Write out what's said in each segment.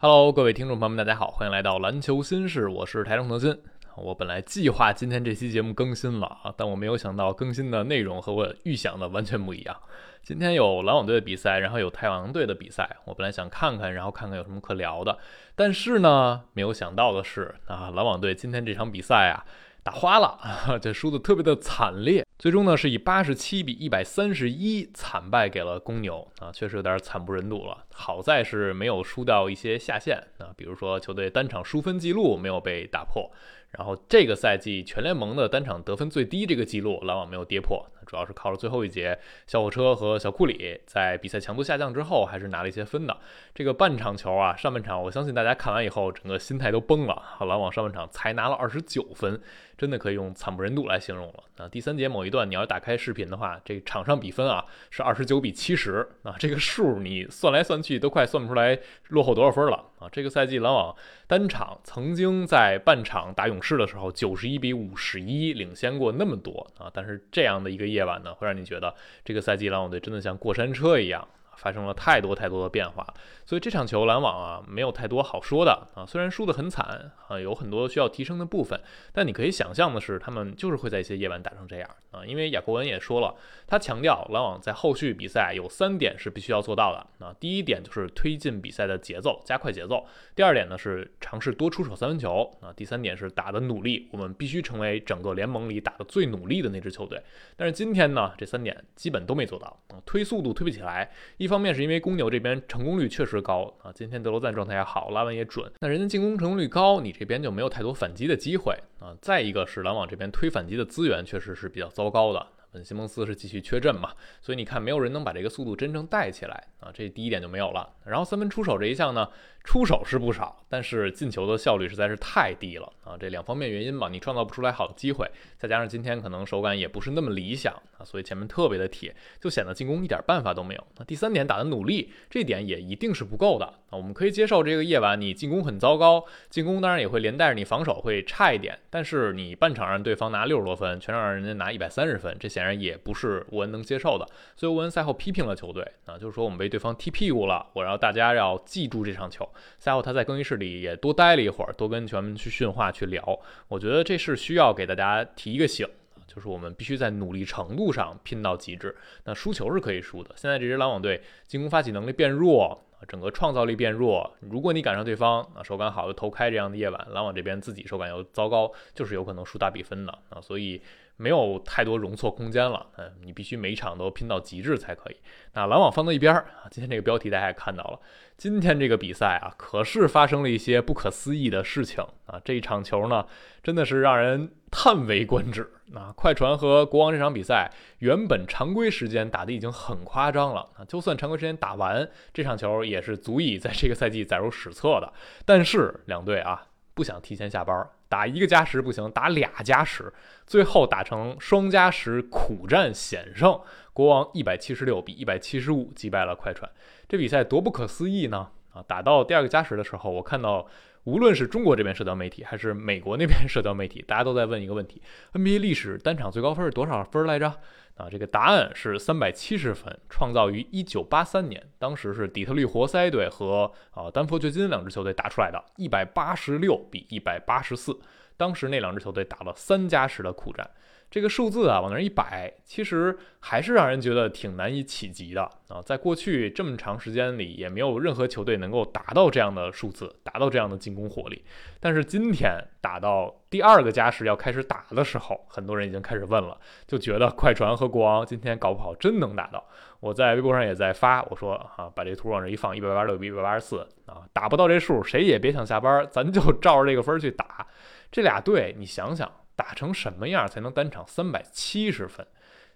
Hello，各位听众朋友们，大家好，欢迎来到篮球新事，我是台中德鑫。我本来计划今天这期节目更新了啊，但我没有想到更新的内容和我预想的完全不一样。今天有篮网队的比赛，然后有太阳队的比赛，我本来想看看，然后看看有什么可聊的，但是呢，没有想到的是啊，篮网队今天这场比赛啊。打花了，这输的特别的惨烈，最终呢是以八十七比一百三十一惨败给了公牛啊，确实有点惨不忍睹了。好在是没有输掉一些下限啊，比如说球队单场输分记录没有被打破，然后这个赛季全联盟的单场得分最低这个记录篮网没有跌破，主要是靠着最后一节小火车和小库里在比赛强度下降之后还是拿了一些分的。这个半场球啊，上半场我相信大家看完以后整个心态都崩了，篮网上半场才拿了二十九分。真的可以用惨不忍睹来形容了啊！第三节某一段，你要打开视频的话，这场上比分啊是二十九比七十啊，这个数你算来算去都快算不出来落后多少分了啊！这个赛季篮网单场曾经在半场打勇士的时候，九十一比五十一领先过那么多啊，但是这样的一个夜晚呢，会让你觉得这个赛季篮网队真的像过山车一样。发生了太多太多的变化，所以这场球篮网啊没有太多好说的啊。虽然输得很惨啊，有很多需要提升的部分，但你可以想象的是，他们就是会在一些夜晚打成这样啊。因为雅各文也说了，他强调篮网在后续比赛有三点是必须要做到的啊。第一点就是推进比赛的节奏，加快节奏；第二点呢是尝试多出手三分球啊；第三点是打的努力，我们必须成为整个联盟里打的最努力的那支球队。但是今天呢，这三点基本都没做到啊，推速度推不起来。一一方面是因为公牛这边成功率确实高啊，今天德罗赞状态也好，拉文也准，那人家进攻成功率高，你这边就没有太多反击的机会啊。再一个是篮网这边推反击的资源确实是比较糟糕的。本西蒙斯是继续缺阵嘛，所以你看没有人能把这个速度真正带起来啊，这第一点就没有了。然后三分出手这一项呢，出手是不少，但是进球的效率实在是太低了啊，这两方面原因吧，你创造不出来好的机会，再加上今天可能手感也不是那么理想啊，所以前面特别的铁，就显得进攻一点办法都没有。那第三点打的努力，这点也一定是不够的啊，我们可以接受这个夜晚你进攻很糟糕，进攻当然也会连带着你防守会差一点，但是你半场让对方拿六十多分，全场让人家拿一百三十分，这显然也不是沃恩能接受的，所以沃恩赛后批评了球队啊，就是说我们被对方踢屁股了，我让大家要记住这场球。赛后他在更衣室里也多待了一会儿，多跟球员们去训话去聊。我觉得这是需要给大家提一个醒，就是我们必须在努力程度上拼到极致。那输球是可以输的，现在这支篮网队进攻发起能力变弱。整个创造力变弱，如果你赶上对方啊手感好的投开这样的夜晚，篮网这边自己手感又糟糕，就是有可能输大比分的啊，所以没有太多容错空间了。嗯，你必须每一场都拼到极致才可以。那篮网放到一边儿啊，今天这个标题大家也看到了，今天这个比赛啊，可是发生了一些不可思议的事情啊，这一场球呢，真的是让人。叹为观止啊！快船和国王这场比赛，原本常规时间打的已经很夸张了啊，就算常规时间打完，这场球也是足以在这个赛季载入史册的。但是两队啊，不想提前下班，打一个加时不行，打俩加时，最后打成双加时，苦战险胜，国王一百七十六比一百七十五击败了快船。这比赛多不可思议呢！啊，打到第二个加时的时候，我看到。无论是中国这边社交媒体，还是美国那边社交媒体，大家都在问一个问题：NBA 历史单场最高分是多少分来着？啊，这个答案是三百七十分，创造于一九八三年，当时是底特律活塞队和啊丹佛掘金两支球队打出来的，一百八十六比一百八十四，当时那两支球队打了三加时的苦战。这个数字啊，往那儿一摆，其实还是让人觉得挺难以企及的啊！在过去这么长时间里，也没有任何球队能够达到这样的数字，达到这样的进攻火力。但是今天打到第二个加时要开始打的时候，很多人已经开始问了，就觉得快船和国王今天搞不好真能打到。我在微博上也在发，我说啊，把这图往这一放，一百八十六比一百八十四啊，打不到这数，谁也别想下班，咱就照着这个分去打。这俩队，你想想。打成什么样才能单场三百七十分？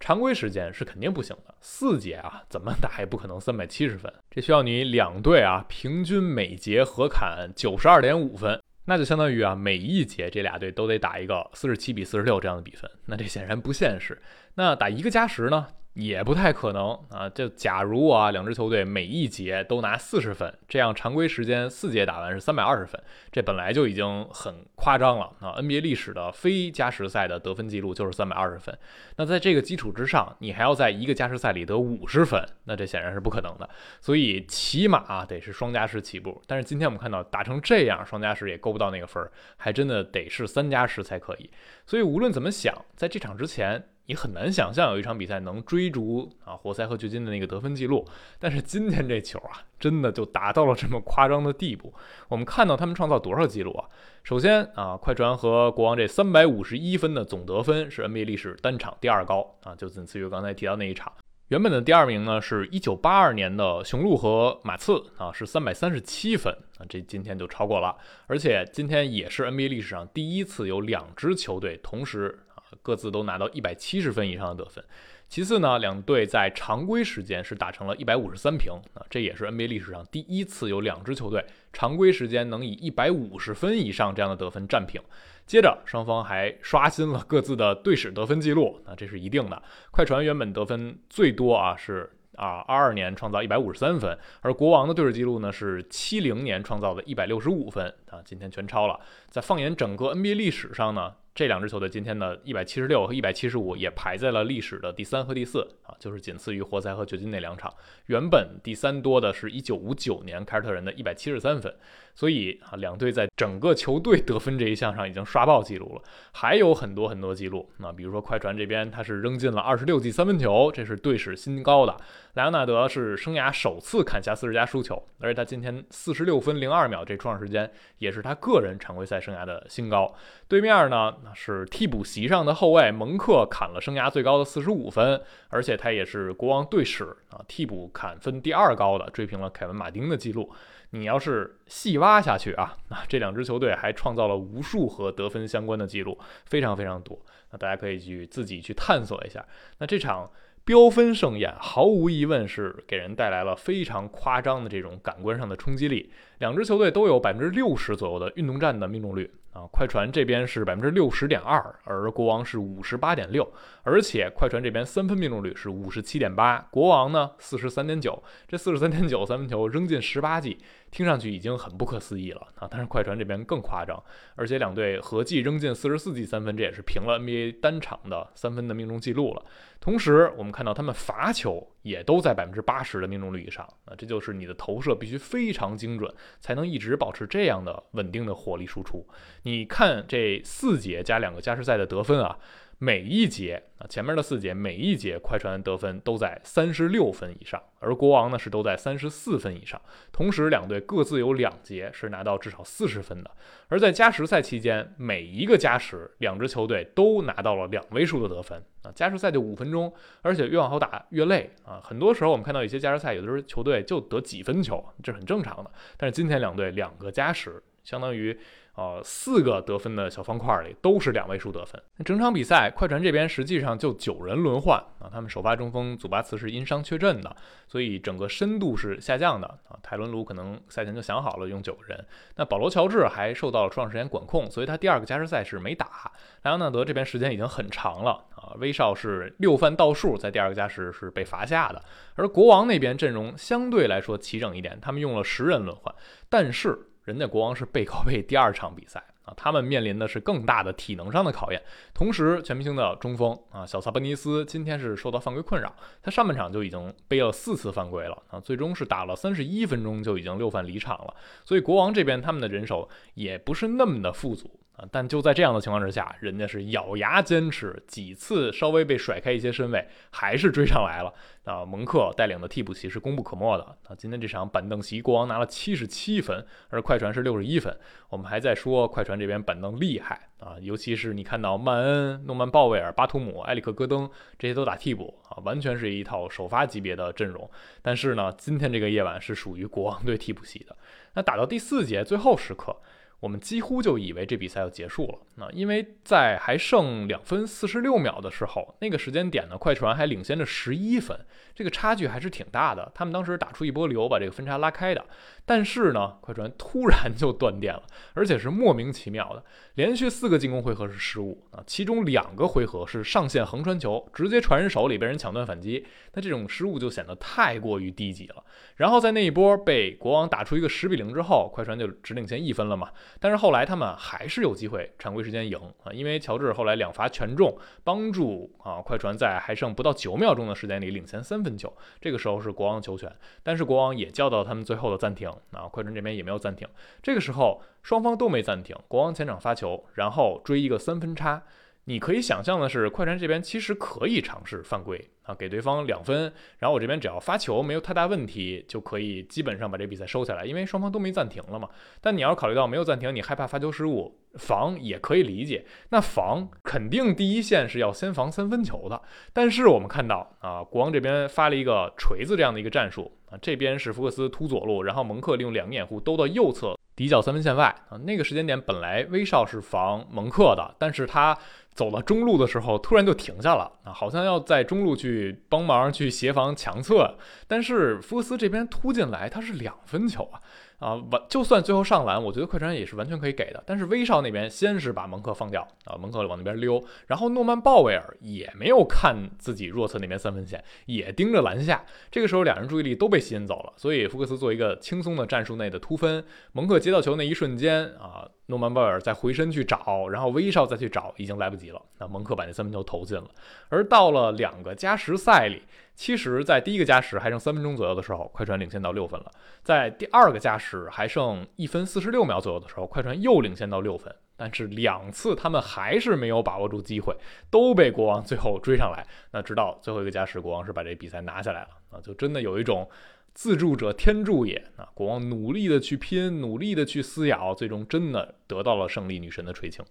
常规时间是肯定不行的，四节啊，怎么打也不可能三百七十分。这需要你两队啊，平均每节合砍九十二点五分，那就相当于啊，每一节这俩队都得打一个四十七比四十六这样的比分，那这显然不现实。那打一个加时呢？也不太可能啊！就假如啊，两支球队每一节都拿四十分，这样常规时间四节打完是三百二十分，这本来就已经很夸张了啊！NBA 历史的非加时赛的得分记录就是三百二十分，那在这个基础之上，你还要在一个加时赛里得五十分，那这显然是不可能的。所以起码得是双加时起步。但是今天我们看到打成这样，双加时也够不到那个分儿，还真的得是三加时才可以。所以无论怎么想，在这场之前。你很难想象有一场比赛能追逐啊活塞和掘金的那个得分记录，但是今天这球啊，真的就达到了这么夸张的地步。我们看到他们创造多少记录啊？首先啊，快船和国王这三百五十一分的总得分是 NBA 历史单场第二高啊，就仅次于刚才提到那一场。原本的第二名呢是一九八二年的雄鹿和马刺啊，是三百三十七分啊，这今天就超过了。而且今天也是 NBA 历史上第一次有两支球队同时。各自都拿到一百七十分以上的得分。其次呢，两队在常规时间是打成了一百五十三平啊，这也是 NBA 历史上第一次有两支球队常规时间能以一百五十分以上这样的得分战平。接着，双方还刷新了各自的队史得分记录，那这是一定的。快船原本得分最多啊，是啊二二年创造一百五十三分，而国王的队史记录呢是七零年创造的一百六十五分啊，今天全超了。在放眼整个 NBA 历史上呢。这两支球队今天的一百七十六和一百七十五也排在了历史的第三和第四啊，就是仅次于活塞和掘金那两场。原本第三多的是一九五九年凯尔特人的一百七十三分，所以啊，两队在整个球队得分这一项上已经刷爆记录了。还有很多很多记录，那比如说快船这边他是扔进了二十六记三分球，这是队史新高的。莱昂纳德是生涯首次砍下四十加输球，而且他今天四十六分零二秒这出场时间也是他个人常规赛生涯的新高。对面呢？是替补席上的后卫蒙克砍了生涯最高的四十五分，而且他也是国王队史啊替补砍分第二高的，追平了凯文马丁的记录。你要是细挖下去啊，那这两支球队还创造了无数和得分相关的记录，非常非常多。那大家可以去自己去探索一下。那这场飙分盛宴，毫无疑问是给人带来了非常夸张的这种感官上的冲击力。两支球队都有百分之六十左右的运动战的命中率。啊，快船这边是百分之六十点二，而国王是五十八点六，而且快船这边三分命中率是五十七点八，国王呢四十三点九，这四十三点九三分球扔进十八记，听上去已经很不可思议了啊！但是快船这边更夸张，而且两队合计扔进四十四记三分，这也是平了 NBA 单场的三分的命中记录了。同时，我们看到他们罚球也都在百分之八十的命中率以上啊，这就是你的投射必须非常精准，才能一直保持这样的稳定的火力输出。你看这四节加两个加时赛的得分啊。每一节啊，前面的四节每一节快船得分都在三十六分以上，而国王呢是都在三十四分以上。同时，两队各自有两节是拿到至少四十分的。而在加时赛期间，每一个加时，两支球队都拿到了两位数的得分啊。加时赛就五分钟，而且越往后打越累啊。很多时候我们看到一些加时赛，有的时候球队就得几分球，这是很正常的。但是今天两队两个加时，相当于。呃，四个得分的小方块里都是两位数得分。整场比赛，快船这边实际上就九人轮换啊，他们首发中锋祖巴茨是因伤缺阵的，所以整个深度是下降的啊。泰伦卢可能赛前就想好了用九人。那保罗乔治还受到了出场时间管控，所以他第二个加时赛是没打。莱昂纳德这边时间已经很长了啊，威少是六犯倒数，在第二个加时是被罚下的。而国王那边阵容相对来说齐整一点，他们用了十人轮换，但是。人家国王是背靠背第二场比赛啊，他们面临的是更大的体能上的考验。同时，全明星的中锋啊，小萨博尼斯今天是受到犯规困扰，他上半场就已经背了四次犯规了啊，最终是打了三十一分钟就已经六犯离场了。所以国王这边他们的人手也不是那么的富足。啊！但就在这样的情况之下，人家是咬牙坚持，几次稍微被甩开一些身位，还是追上来了。啊，蒙克带领的替补席是功不可没的。啊，今天这场板凳席，国王拿了七十七分，而快船是六十一分。我们还在说快船这边板凳厉害啊，尤其是你看到曼恩、诺曼鲍威尔、巴图姆、埃里克戈登这些都打替补啊，完全是一套首发级别的阵容。但是呢，今天这个夜晚是属于国王队替补席的。那打到第四节最后时刻。我们几乎就以为这比赛要结束了。那因为在还剩两分四十六秒的时候，那个时间点呢，快船还领先着十一分，这个差距还是挺大的。他们当时打出一波流，把这个分差拉开的。但是呢，快船突然就断电了，而且是莫名其妙的，连续四个进攻回合是失误啊，其中两个回合是上线横传球，直接传人手里被人抢断反击，那这种失误就显得太过于低级了。然后在那一波被国王打出一个十比零之后，快船就只领先一分了嘛。但是后来他们还是有机会常规时间赢啊，因为乔治后来两罚全中，帮助啊快船在还剩不到九秒钟的时间里领先三分球。这个时候是国王球权，但是国王也叫到他们最后的暂停。啊，快船这边也没有暂停。这个时候双方都没暂停，国王前场发球，然后追一个三分差。你可以想象的是，快船这边其实可以尝试犯规啊，给对方两分，然后我这边只要发球没有太大问题，就可以基本上把这比赛收下来，因为双方都没暂停了嘛。但你要考虑到没有暂停，你害怕发球失误，防也可以理解。那防肯定第一线是要先防三分球的。但是我们看到啊，国王这边发了一个锤子这样的一个战术啊。这边是福克斯突左路，然后蒙克利用两个掩护兜到右侧底角三分线外啊。那个时间点本来威少是防蒙克的，但是他走到中路的时候突然就停下了啊，好像要在中路去帮忙去协防强侧。但是福克斯这边突进来，他是两分球啊。啊，完就算最后上篮，我觉得快船也是完全可以给的。但是威少那边先是把蒙克放掉啊，蒙克往那边溜，然后诺曼鲍威尔也没有看自己弱侧那边三分线，也盯着篮下。这个时候两人注意力都被吸引走了，所以福克斯做一个轻松的战术内的突分，蒙克接到球那一瞬间啊。诺曼鲍尔再回身去找，然后威少再去找，已经来不及了。那蒙克把那三分球投进了。而到了两个加时赛里，其实，在第一个加时还剩三分钟左右的时候，快船领先到六分了。在第二个加时还剩一分四十六秒左右的时候，快船又领先到六分。但是两次他们还是没有把握住机会，都被国王最后追上来。那直到最后一个加时，国王是把这比赛拿下来了。啊，就真的有一种。自助者天助也啊！国王努力的去拼，努力的去撕咬，最终真的得到了胜利女神的垂青。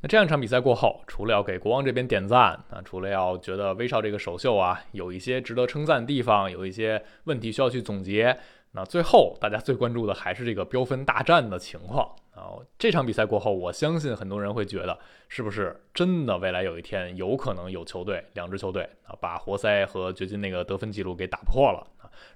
那这样一场比赛过后，除了要给国王这边点赞啊，除了要觉得威少这个首秀啊有一些值得称赞的地方，有一些问题需要去总结，那最后大家最关注的还是这个标分大战的情况啊。这场比赛过后，我相信很多人会觉得，是不是真的未来有一天有可能有球队，两支球队啊，把活塞和掘金那个得分记录给打破了？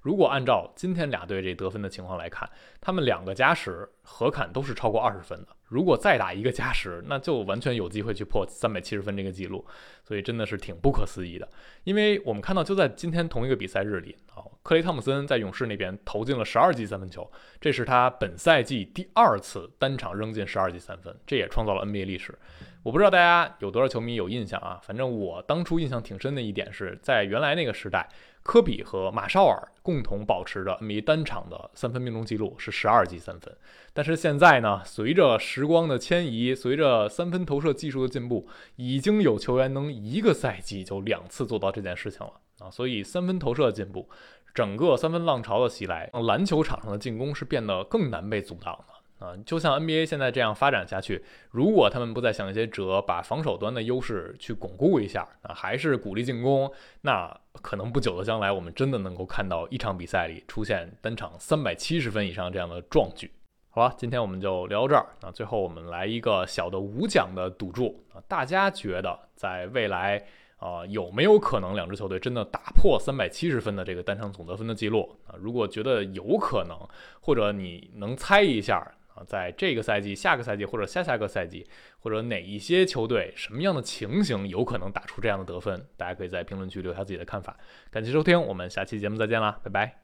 如果按照今天俩队这得分的情况来看，他们两个加时合砍都是超过二十分的。如果再打一个加时，那就完全有机会去破三百七十分这个记录。所以真的是挺不可思议的。因为我们看到就在今天同一个比赛日里啊，克雷汤姆森在勇士那边投进了十二记三分球，这是他本赛季第二次单场扔进十二记三分，这也创造了 NBA 历史。我不知道大家有多少球迷有印象啊？反正我当初印象挺深的一点是在原来那个时代。科比和马绍尔共同保持着 NBA 单场的三分命中记录是十二记三分，但是现在呢，随着时光的迁移，随着三分投射技术的进步，已经有球员能一个赛季就两次做到这件事情了啊！所以三分投射的进步，整个三分浪潮的袭来，篮球场上的进攻是变得更难被阻挡了。啊，就像 NBA 现在这样发展下去，如果他们不再想一些辙，把防守端的优势去巩固一下，啊，还是鼓励进攻，那可能不久的将来，我们真的能够看到一场比赛里出现单场三百七十分以上这样的壮举。好了，今天我们就聊到这儿。那最后我们来一个小的无奖的赌注啊，大家觉得在未来啊有没有可能两支球队真的打破三百七十分的这个单场总得分的记录啊？如果觉得有可能，或者你能猜一下。啊，在这个赛季、下个赛季或者下下个赛季，或者哪一些球队、什么样的情形有可能打出这样的得分？大家可以在评论区留下自己的看法。感谢收听，我们下期节目再见啦，拜拜。